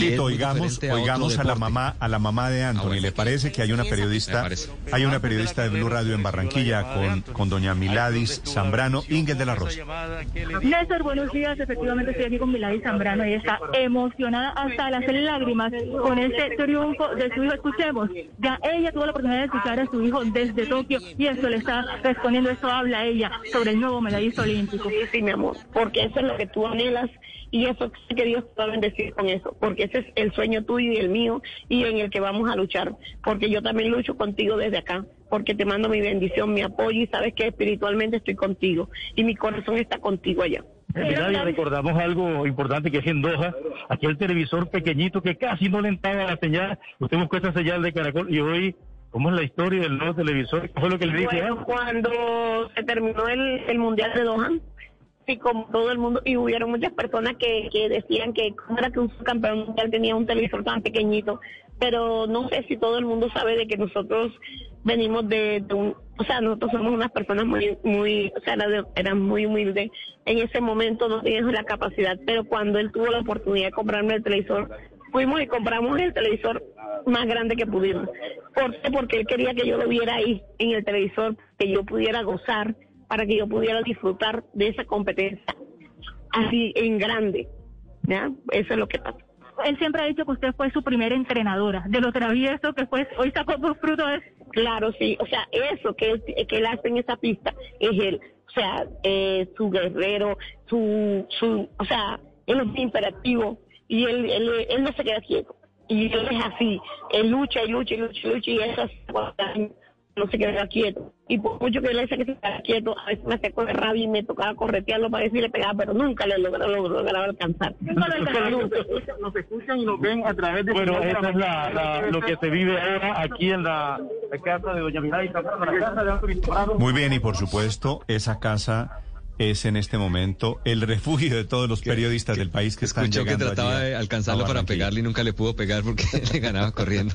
Tito, oigamos, oigamos a la mamá, a la mamá de Anthony. ¿Le parece que hay una periodista, hay una periodista de Blue Radio en Barranquilla con, con doña Miladis Zambrano, Ingrid de la Rosa? Néstor, buenos días. Efectivamente estoy aquí con Miladis Zambrano y está emocionada hasta las lágrimas con este triunfo de su hijo. Escuchemos, ya ella tuvo la oportunidad de escuchar a su hijo desde Tokio y esto le está respondiendo, esto habla ella sobre el nuevo medallista olímpico. Sí, sí, mi amor, porque eso es lo que tú anhelas y eso que Dios te va a bendecir con eso, porque ese es el sueño tuyo y el mío y en el que vamos a luchar, porque yo también lucho contigo desde acá, porque te mando mi bendición, mi apoyo y sabes que espiritualmente estoy contigo y mi corazón está contigo allá. Mira, recordamos algo importante que es en Doha, aquel televisor pequeñito que casi no le entraba la señal, usted buscó esa señal de caracol y hoy ¿Cómo es la historia del nuevo televisor? ¿Qué fue lo que le dije? Bueno, cuando se terminó el, el Mundial de Doha, sí, como todo el mundo, y hubieron muchas personas que, que decían que cómo era que un campeón mundial tenía un televisor tan pequeñito, pero no sé si todo el mundo sabe de que nosotros venimos de, un, o sea, nosotros somos unas personas muy, muy, o sea, era eran muy humildes. En ese momento no teníamos la capacidad, pero cuando él tuvo la oportunidad de comprarme el televisor, fuimos y compramos el televisor más grande que pudimos. ¿Por qué? Porque él quería que yo lo viera ahí en el televisor, que yo pudiera gozar para que yo pudiera disfrutar de esa competencia así en grande. ¿ya? Eso es lo que pasa. Él siempre ha dicho que usted fue su primera entrenadora, de lo travieso que fue, hoy sacó por fruto de Claro, sí, o sea, eso que él, que él hace en esa pista es él, o sea, eh, su guerrero, su, su, o sea, él es imperativo y él, él, él no se queda quieto. Y él es así, él lucha y lucha y lucha y lucha y eso es no se queda quieto. Y por mucho que le dice que se queda quieto, a veces me hacía de rabia y me tocaba corretearlo para decirle pegaba, pero nunca le lograba, lo lograba alcanzar. Nos escuchan y nos ven a través de... Bueno, eso es la, la, lo que se vive ahora aquí en la, la casa de Doña Milay, la casa de Muy bien, y por supuesto, esa casa es en este momento el refugio de todos los periodistas del país que están Escuchó que llegando trataba allí de alcanzarlo para pegarle y nunca le pudo pegar porque le ganaba corriendo.